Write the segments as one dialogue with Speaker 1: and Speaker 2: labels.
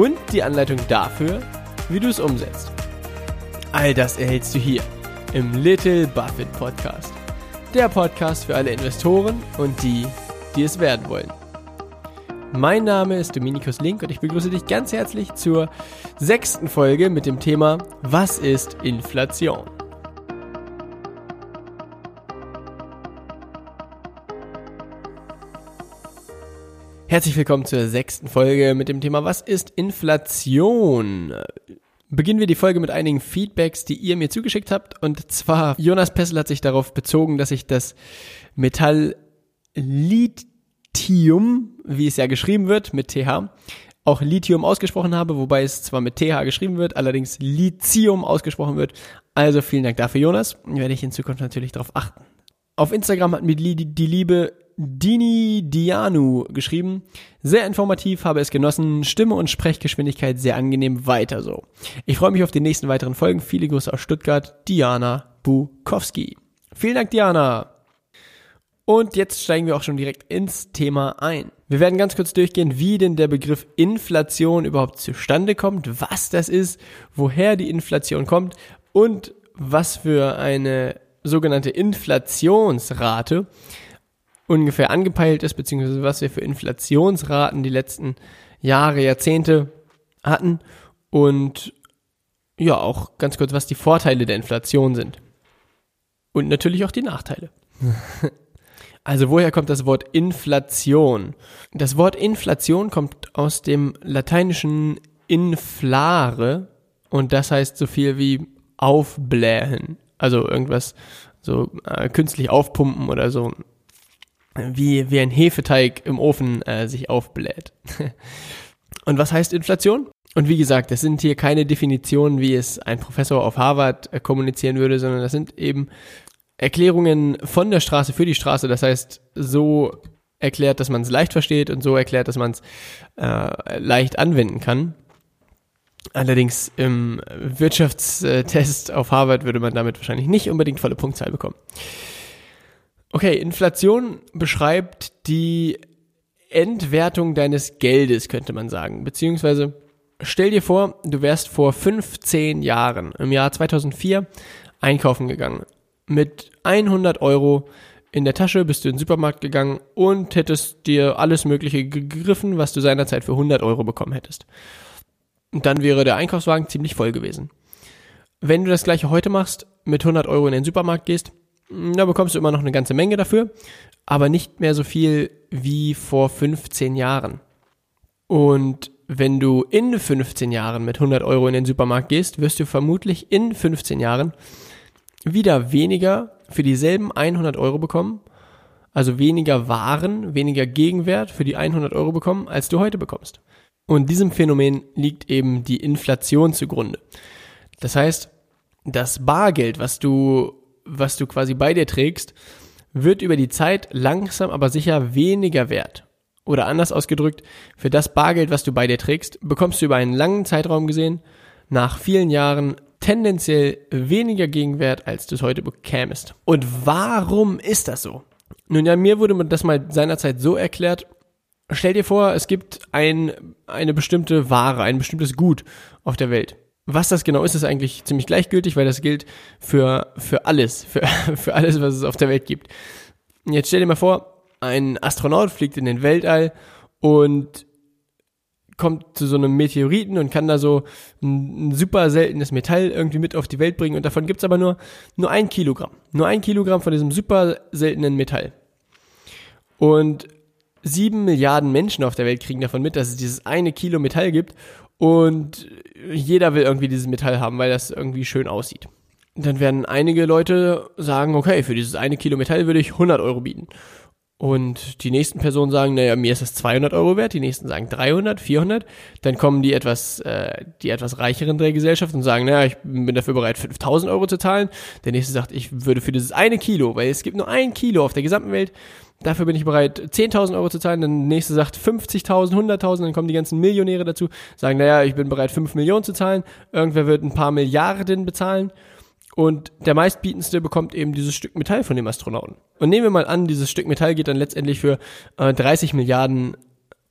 Speaker 1: Und die Anleitung dafür, wie du es umsetzt. All das erhältst du hier im Little Buffett Podcast. Der Podcast für alle Investoren und die, die es werden wollen. Mein Name ist Dominikus Link und ich begrüße dich ganz herzlich zur sechsten Folge mit dem Thema Was ist Inflation? Herzlich willkommen zur sechsten Folge mit dem Thema Was ist Inflation? Beginnen wir die Folge mit einigen Feedbacks, die ihr mir zugeschickt habt. Und zwar, Jonas Pessel hat sich darauf bezogen, dass ich das Metall Lithium, wie es ja geschrieben wird, mit TH, auch Lithium ausgesprochen habe, wobei es zwar mit TH geschrieben wird, allerdings Lithium ausgesprochen wird. Also vielen Dank dafür, Jonas. Werde ich in Zukunft natürlich darauf achten. Auf Instagram hat mir die liebe Dini Dianu geschrieben. Sehr informativ, habe es genossen. Stimme und Sprechgeschwindigkeit sehr angenehm. Weiter so. Ich freue mich auf die nächsten weiteren Folgen. Viele Grüße aus Stuttgart. Diana Bukowski. Vielen Dank, Diana. Und jetzt steigen wir auch schon direkt ins Thema ein. Wir werden ganz kurz durchgehen, wie denn der Begriff Inflation überhaupt zustande kommt, was das ist, woher die Inflation kommt und was für eine sogenannte Inflationsrate ungefähr angepeilt ist, beziehungsweise was wir für Inflationsraten die letzten Jahre, Jahrzehnte hatten und ja, auch ganz kurz, was die Vorteile der Inflation sind. Und natürlich auch die Nachteile. Also woher kommt das Wort Inflation? Das Wort Inflation kommt aus dem lateinischen inflare und das heißt so viel wie aufblähen. Also irgendwas so äh, künstlich aufpumpen oder so wie, wie ein Hefeteig im Ofen äh, sich aufbläht. Und was heißt Inflation? Und wie gesagt, das sind hier keine Definitionen, wie es ein Professor auf Harvard äh, kommunizieren würde, sondern das sind eben Erklärungen von der Straße für die Straße. Das heißt, so erklärt, dass man es leicht versteht und so erklärt, dass man es äh, leicht anwenden kann. Allerdings im Wirtschaftstest auf Harvard würde man damit wahrscheinlich nicht unbedingt volle Punktzahl bekommen. Okay, Inflation beschreibt die Entwertung deines Geldes, könnte man sagen. Beziehungsweise stell dir vor, du wärst vor 15 Jahren, im Jahr 2004, einkaufen gegangen. Mit 100 Euro in der Tasche bist du in den Supermarkt gegangen und hättest dir alles Mögliche gegriffen, was du seinerzeit für 100 Euro bekommen hättest. Und dann wäre der Einkaufswagen ziemlich voll gewesen. Wenn du das gleiche heute machst, mit 100 Euro in den Supermarkt gehst, da bekommst du immer noch eine ganze Menge dafür, aber nicht mehr so viel wie vor 15 Jahren. Und wenn du in 15 Jahren mit 100 Euro in den Supermarkt gehst, wirst du vermutlich in 15 Jahren wieder weniger für dieselben 100 Euro bekommen, also weniger Waren, weniger Gegenwert für die 100 Euro bekommen, als du heute bekommst. Und diesem Phänomen liegt eben die Inflation zugrunde. Das heißt, das Bargeld, was du was du quasi bei dir trägst, wird über die Zeit langsam aber sicher weniger wert. Oder anders ausgedrückt, für das Bargeld, was du bei dir trägst, bekommst du über einen langen Zeitraum gesehen nach vielen Jahren tendenziell weniger Gegenwert, als du es heute bekämest. Und warum ist das so? Nun ja, mir wurde das mal seinerzeit so erklärt, stell dir vor, es gibt ein, eine bestimmte Ware, ein bestimmtes Gut auf der Welt. Was das genau ist, ist eigentlich ziemlich gleichgültig, weil das gilt für, für alles, für, für alles, was es auf der Welt gibt. Jetzt stell dir mal vor, ein Astronaut fliegt in den Weltall und kommt zu so einem Meteoriten und kann da so ein, ein, super seltenes Metall irgendwie mit auf die Welt bringen und davon gibt's aber nur, nur ein Kilogramm. Nur ein Kilogramm von diesem super seltenen Metall. Und sieben Milliarden Menschen auf der Welt kriegen davon mit, dass es dieses eine Kilo Metall gibt und jeder will irgendwie dieses Metall haben, weil das irgendwie schön aussieht. Dann werden einige Leute sagen, okay, für dieses eine Kilo Metall würde ich 100 Euro bieten. Und die nächsten Personen sagen, naja, mir ist es 200 Euro wert, die nächsten sagen 300, 400. Dann kommen die etwas, äh, die etwas reicheren der Gesellschaft und sagen, naja, ich bin dafür bereit, 5000 Euro zu zahlen. Der nächste sagt, ich würde für dieses eine Kilo, weil es gibt nur ein Kilo auf der gesamten Welt, dafür bin ich bereit, 10.000 Euro zu zahlen. Dann nächste sagt 50.000, 100.000, dann kommen die ganzen Millionäre dazu, sagen, naja, ich bin bereit, 5 Millionen zu zahlen. Irgendwer wird ein paar Milliarden bezahlen. Und der meistbietendste bekommt eben dieses Stück Metall von dem Astronauten. Und nehmen wir mal an, dieses Stück Metall geht dann letztendlich für äh, 30 Milliarden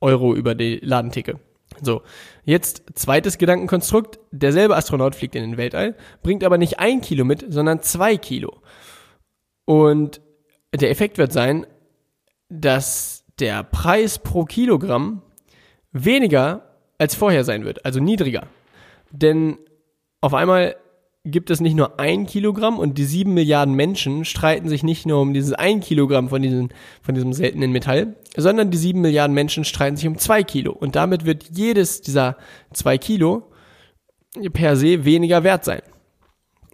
Speaker 1: Euro über die Ladentheke. So, jetzt zweites Gedankenkonstrukt. Derselbe Astronaut fliegt in den Weltall, bringt aber nicht ein Kilo mit, sondern zwei Kilo. Und der Effekt wird sein, dass der Preis pro Kilogramm weniger als vorher sein wird, also niedriger. Denn auf einmal gibt es nicht nur ein Kilogramm und die sieben Milliarden Menschen streiten sich nicht nur um dieses ein Kilogramm von diesem, von diesem seltenen Metall, sondern die sieben Milliarden Menschen streiten sich um zwei Kilo. Und damit wird jedes dieser zwei Kilo per se weniger wert sein.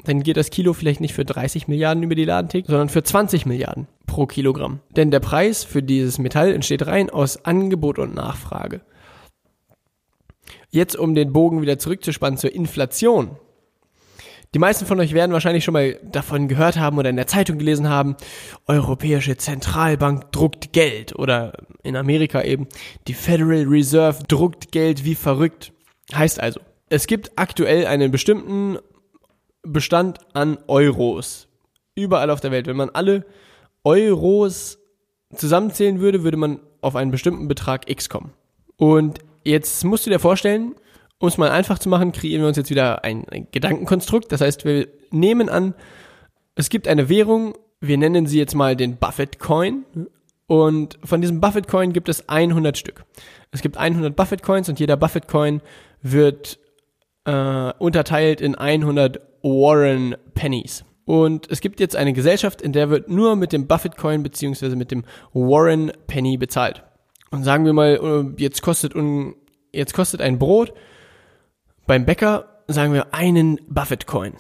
Speaker 1: Dann geht das Kilo vielleicht nicht für 30 Milliarden über die Ladentheke, sondern für 20 Milliarden pro Kilogramm. Denn der Preis für dieses Metall entsteht rein aus Angebot und Nachfrage. Jetzt, um den Bogen wieder zurückzuspannen zur Inflation, die meisten von euch werden wahrscheinlich schon mal davon gehört haben oder in der Zeitung gelesen haben, Europäische Zentralbank druckt Geld oder in Amerika eben, die Federal Reserve druckt Geld wie verrückt. Heißt also, es gibt aktuell einen bestimmten Bestand an Euros überall auf der Welt. Wenn man alle Euros zusammenzählen würde, würde man auf einen bestimmten Betrag X kommen. Und jetzt musst du dir vorstellen, um es mal einfach zu machen, kreieren wir uns jetzt wieder ein, Gedankenkonstrukt. Das heißt, wir nehmen an, es gibt eine Währung, wir nennen sie jetzt mal den Buffett Coin. Und von diesem Buffett Coin gibt es 100 Stück. Es gibt 100 Buffett Coins und jeder Buffett Coin wird äh, unterteilt in 100 Warren Pennies. Und es gibt jetzt eine Gesellschaft, in der wird nur mit dem Buffett Coin beziehungsweise mit dem Warren Penny bezahlt. Und sagen wir mal, äh, jetzt kostet, jetzt kostet ein Brot beim Bäcker sagen wir einen Buffett-Coin.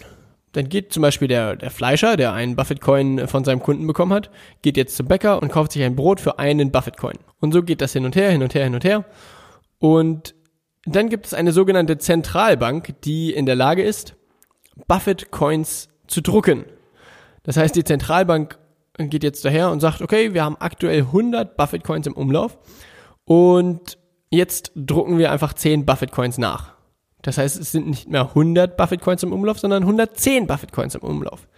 Speaker 1: Dann geht zum Beispiel der, der Fleischer, der einen Buffett-Coin von seinem Kunden bekommen hat, geht jetzt zum Bäcker und kauft sich ein Brot für einen Buffett-Coin. Und so geht das hin und her, hin und her, hin und her. Und dann gibt es eine sogenannte Zentralbank, die in der Lage ist, Buffett-Coins zu drucken. Das heißt, die Zentralbank geht jetzt daher und sagt, okay, wir haben aktuell 100 Buffett-Coins im Umlauf und jetzt drucken wir einfach 10 Buffett-Coins nach. Das heißt, es sind nicht mehr 100 Buffett Coins im Umlauf, sondern 110 Buffett Coins im Umlauf.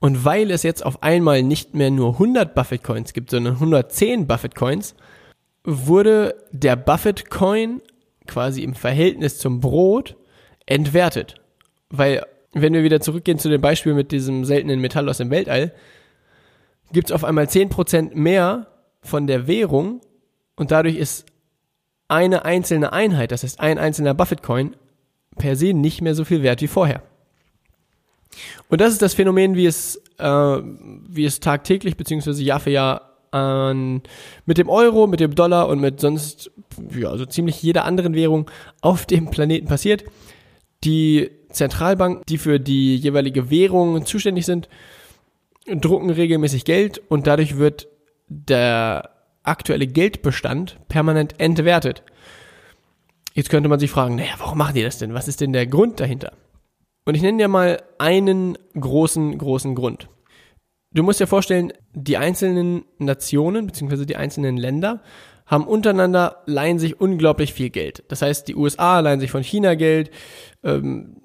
Speaker 1: Und weil es jetzt auf einmal nicht mehr nur 100 Buffett Coins gibt, sondern 110 Buffett Coins, wurde der Buffett Coin quasi im Verhältnis zum Brot entwertet. Weil, wenn wir wieder zurückgehen zu dem Beispiel mit diesem seltenen Metall aus dem Weltall, gibt es auf einmal 10% mehr von der Währung und dadurch ist eine einzelne Einheit, das heißt ein einzelner Buffett Coin, per se nicht mehr so viel wert wie vorher. Und das ist das Phänomen, wie es, äh, wie es tagtäglich beziehungsweise Jahr für Jahr an, mit dem Euro, mit dem Dollar und mit sonst, ja, so ziemlich jeder anderen Währung auf dem Planeten passiert. Die Zentralbanken, die für die jeweilige Währung zuständig sind, drucken regelmäßig Geld und dadurch wird der aktuelle Geldbestand permanent entwertet. Jetzt könnte man sich fragen, naja, warum machen die das denn? Was ist denn der Grund dahinter? Und ich nenne dir mal einen großen, großen Grund. Du musst dir vorstellen, die einzelnen Nationen bzw. die einzelnen Länder haben untereinander leihen sich unglaublich viel Geld. Das heißt, die USA leihen sich von China Geld, ähm,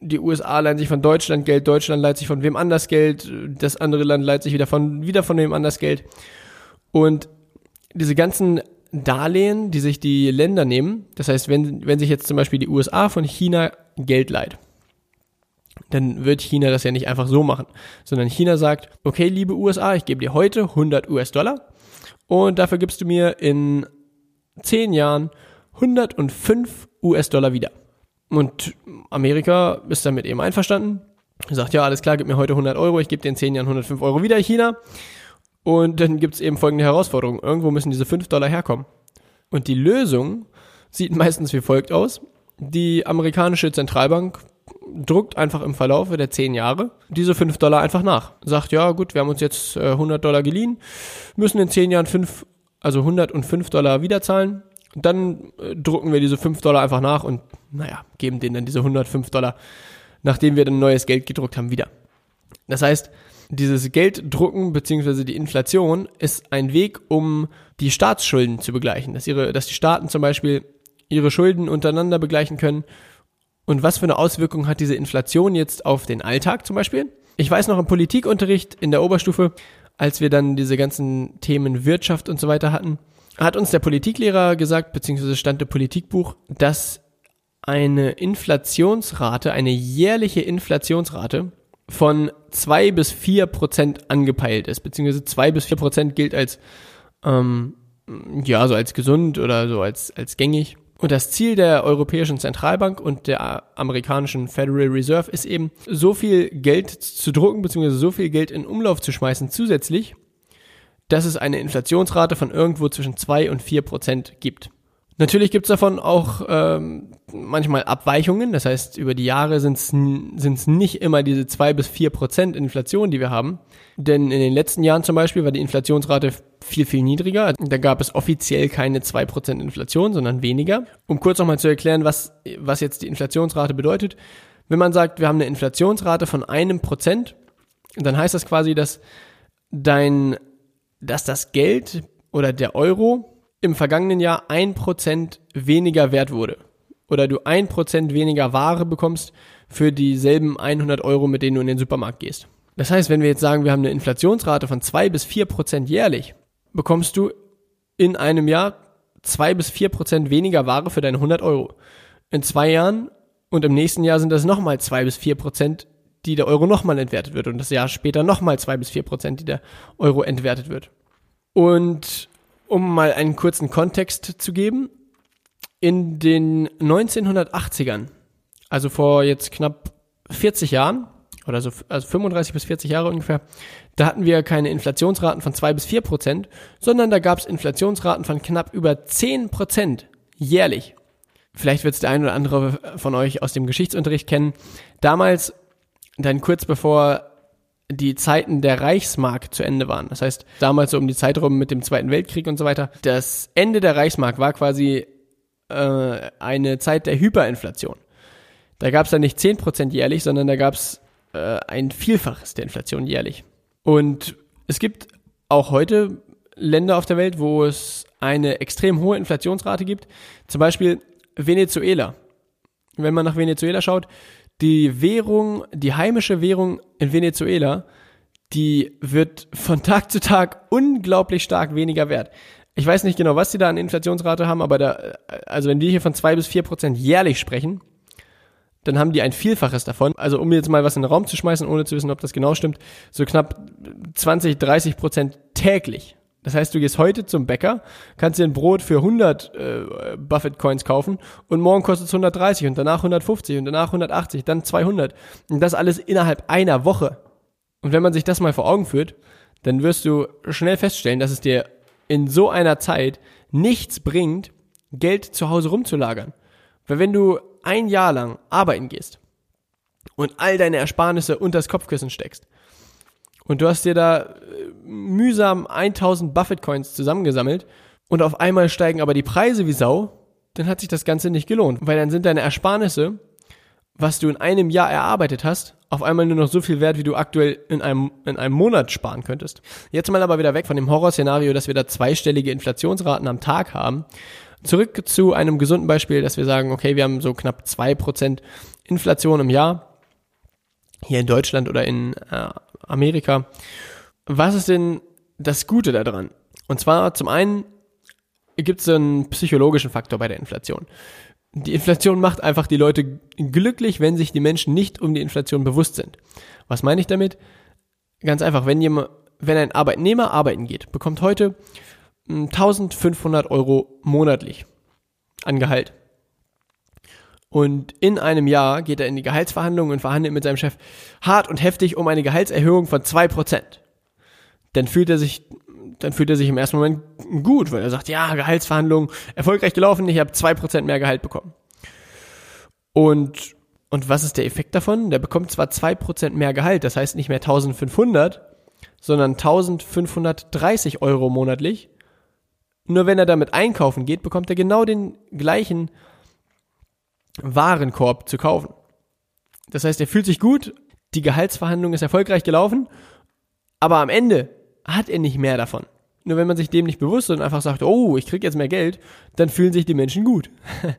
Speaker 1: die USA leihen sich von Deutschland Geld, Deutschland leiht sich von wem anders Geld, das andere Land leiht sich wieder von wieder von wem anders Geld. Und diese ganzen Darlehen, die sich die Länder nehmen. Das heißt, wenn, wenn sich jetzt zum Beispiel die USA von China Geld leiht, dann wird China das ja nicht einfach so machen, sondern China sagt, okay, liebe USA, ich gebe dir heute 100 US-Dollar und dafür gibst du mir in 10 Jahren 105 US-Dollar wieder. Und Amerika ist damit eben einverstanden, sagt, ja, alles klar, gib mir heute 100 Euro, ich gebe dir in 10 Jahren 105 Euro wieder, China. Und dann gibt es eben folgende Herausforderung. Irgendwo müssen diese 5 Dollar herkommen. Und die Lösung sieht meistens wie folgt aus. Die amerikanische Zentralbank druckt einfach im Verlaufe der zehn Jahre diese fünf Dollar einfach nach. Sagt, ja gut, wir haben uns jetzt äh, 100 Dollar geliehen, müssen in zehn Jahren fünf, also 105 Dollar wiederzahlen. Dann äh, drucken wir diese fünf Dollar einfach nach und naja, geben denen dann diese 105 Dollar, nachdem wir dann neues Geld gedruckt haben, wieder. Das heißt, dieses Gelddrucken beziehungsweise die Inflation ist ein Weg, um die Staatsschulden zu begleichen, dass ihre, dass die Staaten zum Beispiel ihre Schulden untereinander begleichen können. Und was für eine Auswirkung hat diese Inflation jetzt auf den Alltag zum Beispiel? Ich weiß noch im Politikunterricht in der Oberstufe, als wir dann diese ganzen Themen Wirtschaft und so weiter hatten, hat uns der Politiklehrer gesagt, beziehungsweise stand im Politikbuch, dass eine Inflationsrate, eine jährliche Inflationsrate von zwei bis vier Prozent angepeilt ist, beziehungsweise zwei bis vier Prozent gilt als ähm, ja so als gesund oder so als als gängig. Und das Ziel der Europäischen Zentralbank und der amerikanischen Federal Reserve ist eben, so viel Geld zu drucken, beziehungsweise so viel Geld in Umlauf zu schmeißen zusätzlich, dass es eine Inflationsrate von irgendwo zwischen zwei und vier Prozent gibt. Natürlich gibt's davon auch ähm, manchmal Abweichungen. Das heißt, über die Jahre sind es nicht immer diese zwei bis vier Prozent Inflation, die wir haben. Denn in den letzten Jahren zum Beispiel war die Inflationsrate viel, viel niedriger. Da gab es offiziell keine zwei Prozent Inflation, sondern weniger. Um kurz nochmal zu erklären, was, was jetzt die Inflationsrate bedeutet. Wenn man sagt, wir haben eine Inflationsrate von einem Prozent, dann heißt das quasi, dass dein, dass das Geld oder der Euro im vergangenen Jahr ein Prozent weniger wert wurde oder du ein Prozent weniger Ware bekommst für dieselben 100 Euro, mit denen du in den Supermarkt gehst. Das heißt, wenn wir jetzt sagen, wir haben eine Inflationsrate von zwei bis vier Prozent jährlich, bekommst du in einem Jahr zwei bis vier Prozent weniger Ware für deine 100 Euro. In zwei Jahren und im nächsten Jahr sind das nochmal zwei bis vier Prozent, die der Euro nochmal entwertet wird und das Jahr später nochmal zwei bis vier Prozent, die der Euro entwertet wird. Und um mal einen kurzen Kontext zu geben, in den 1980ern, also vor jetzt knapp 40 Jahren, oder so, also 35 bis 40 Jahre ungefähr, da hatten wir keine Inflationsraten von 2 bis 4 Prozent, sondern da gab es Inflationsraten von knapp über 10 Prozent jährlich. Vielleicht wird es der ein oder andere von euch aus dem Geschichtsunterricht kennen. Damals, dann kurz bevor die Zeiten der Reichsmark zu Ende waren. Das heißt, damals so um die Zeit rum mit dem Zweiten Weltkrieg und so weiter. Das Ende der Reichsmark war quasi äh, eine Zeit der Hyperinflation. Da gab es dann nicht 10% jährlich, sondern da gab es äh, ein Vielfaches der Inflation jährlich. Und es gibt auch heute Länder auf der Welt, wo es eine extrem hohe Inflationsrate gibt. Zum Beispiel Venezuela. Wenn man nach Venezuela schaut, die Währung, die heimische Währung in Venezuela, die wird von Tag zu Tag unglaublich stark weniger wert. Ich weiß nicht genau, was die da an Inflationsrate haben, aber da, also wenn wir hier von zwei bis vier Prozent jährlich sprechen, dann haben die ein Vielfaches davon. Also um jetzt mal was in den Raum zu schmeißen, ohne zu wissen, ob das genau stimmt, so knapp 20, 30 Prozent täglich. Das heißt, du gehst heute zum Bäcker, kannst dir ein Brot für 100 äh, Buffett Coins kaufen und morgen kostet es 130 und danach 150 und danach 180, dann 200 und das alles innerhalb einer Woche. Und wenn man sich das mal vor Augen führt, dann wirst du schnell feststellen, dass es dir in so einer Zeit nichts bringt, Geld zu Hause rumzulagern. Weil wenn du ein Jahr lang arbeiten gehst und all deine Ersparnisse unter das Kopfkissen steckst und du hast dir da äh, mühsam 1000 Buffett Coins zusammengesammelt und auf einmal steigen aber die Preise wie Sau, dann hat sich das Ganze nicht gelohnt, weil dann sind deine Ersparnisse, was du in einem Jahr erarbeitet hast, auf einmal nur noch so viel wert, wie du aktuell in einem, in einem Monat sparen könntest. Jetzt mal aber wieder weg von dem Horrorszenario, dass wir da zweistellige Inflationsraten am Tag haben. Zurück zu einem gesunden Beispiel, dass wir sagen, okay, wir haben so knapp zwei Prozent Inflation im Jahr hier in Deutschland oder in äh, Amerika. Was ist denn das Gute daran? Und zwar zum einen gibt es einen psychologischen Faktor bei der Inflation. Die Inflation macht einfach die Leute glücklich, wenn sich die Menschen nicht um die Inflation bewusst sind. Was meine ich damit? Ganz einfach, wenn jemand, wenn ein Arbeitnehmer arbeiten geht, bekommt heute 1500 hm, Euro monatlich an Gehalt. Und in einem Jahr geht er in die Gehaltsverhandlungen und verhandelt mit seinem Chef hart und heftig um eine Gehaltserhöhung von zwei Prozent. Dann fühlt er sich, dann fühlt er sich im ersten Moment gut, weil er sagt, ja, Gehaltsverhandlungen erfolgreich gelaufen, ich habe zwei Prozent mehr Gehalt bekommen. Und Und was ist der Effekt davon? Der bekommt zwar 2% mehr Gehalt, das heißt nicht mehr 1500, sondern 1530 Euro monatlich. Nur wenn er damit einkaufen geht, bekommt er genau den gleichen Warenkorb zu kaufen. Das heißt, er fühlt sich gut, die Gehaltsverhandlung ist erfolgreich gelaufen, aber am Ende hat er nicht mehr davon. Nur wenn man sich dem nicht bewusst ist und einfach sagt, oh, ich krieg jetzt mehr Geld, dann fühlen sich die Menschen gut.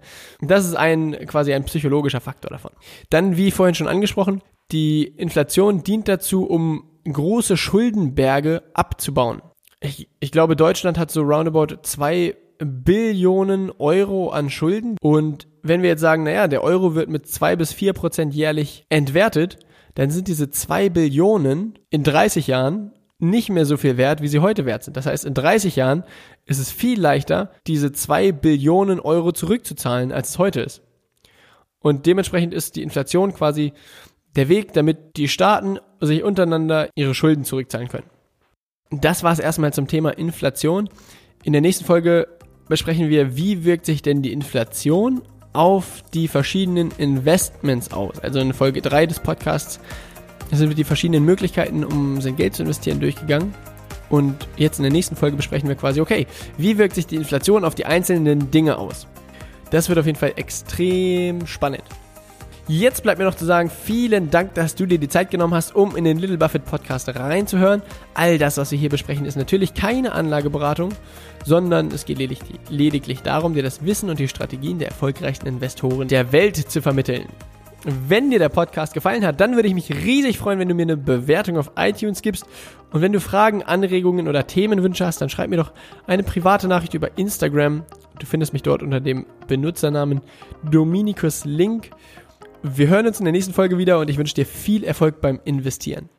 Speaker 1: Das ist ein quasi ein psychologischer Faktor davon. Dann, wie vorhin schon angesprochen, die Inflation dient dazu, um große Schuldenberge abzubauen. Ich, ich glaube, Deutschland hat so roundabout zwei Billionen Euro an Schulden. Und wenn wir jetzt sagen, naja, der Euro wird mit zwei bis vier Prozent jährlich entwertet, dann sind diese zwei Billionen in 30 Jahren nicht mehr so viel wert, wie sie heute wert sind. Das heißt, in 30 Jahren ist es viel leichter, diese zwei Billionen Euro zurückzuzahlen, als es heute ist. Und dementsprechend ist die Inflation quasi der Weg, damit die Staaten sich untereinander ihre Schulden zurückzahlen können. Das war es erstmal zum Thema Inflation. In der nächsten Folge besprechen wir, wie wirkt sich denn die Inflation auf die verschiedenen Investments aus. Also in Folge 3 des Podcasts sind wir die verschiedenen Möglichkeiten, um sein Geld zu investieren, durchgegangen. Und jetzt in der nächsten Folge besprechen wir quasi, okay, wie wirkt sich die Inflation auf die einzelnen Dinge aus? Das wird auf jeden Fall extrem spannend. Jetzt bleibt mir noch zu sagen, vielen Dank, dass du dir die Zeit genommen hast, um in den Little Buffett Podcast reinzuhören. All das, was wir hier besprechen, ist natürlich keine Anlageberatung, sondern es geht lediglich, lediglich darum, dir das Wissen und die Strategien der erfolgreichsten Investoren der Welt zu vermitteln. Wenn dir der Podcast gefallen hat, dann würde ich mich riesig freuen, wenn du mir eine Bewertung auf iTunes gibst. Und wenn du Fragen, Anregungen oder Themenwünsche hast, dann schreib mir doch eine private Nachricht über Instagram. Du findest mich dort unter dem Benutzernamen Dominikus Link. Wir hören uns in der nächsten Folge wieder und ich wünsche dir viel Erfolg beim Investieren.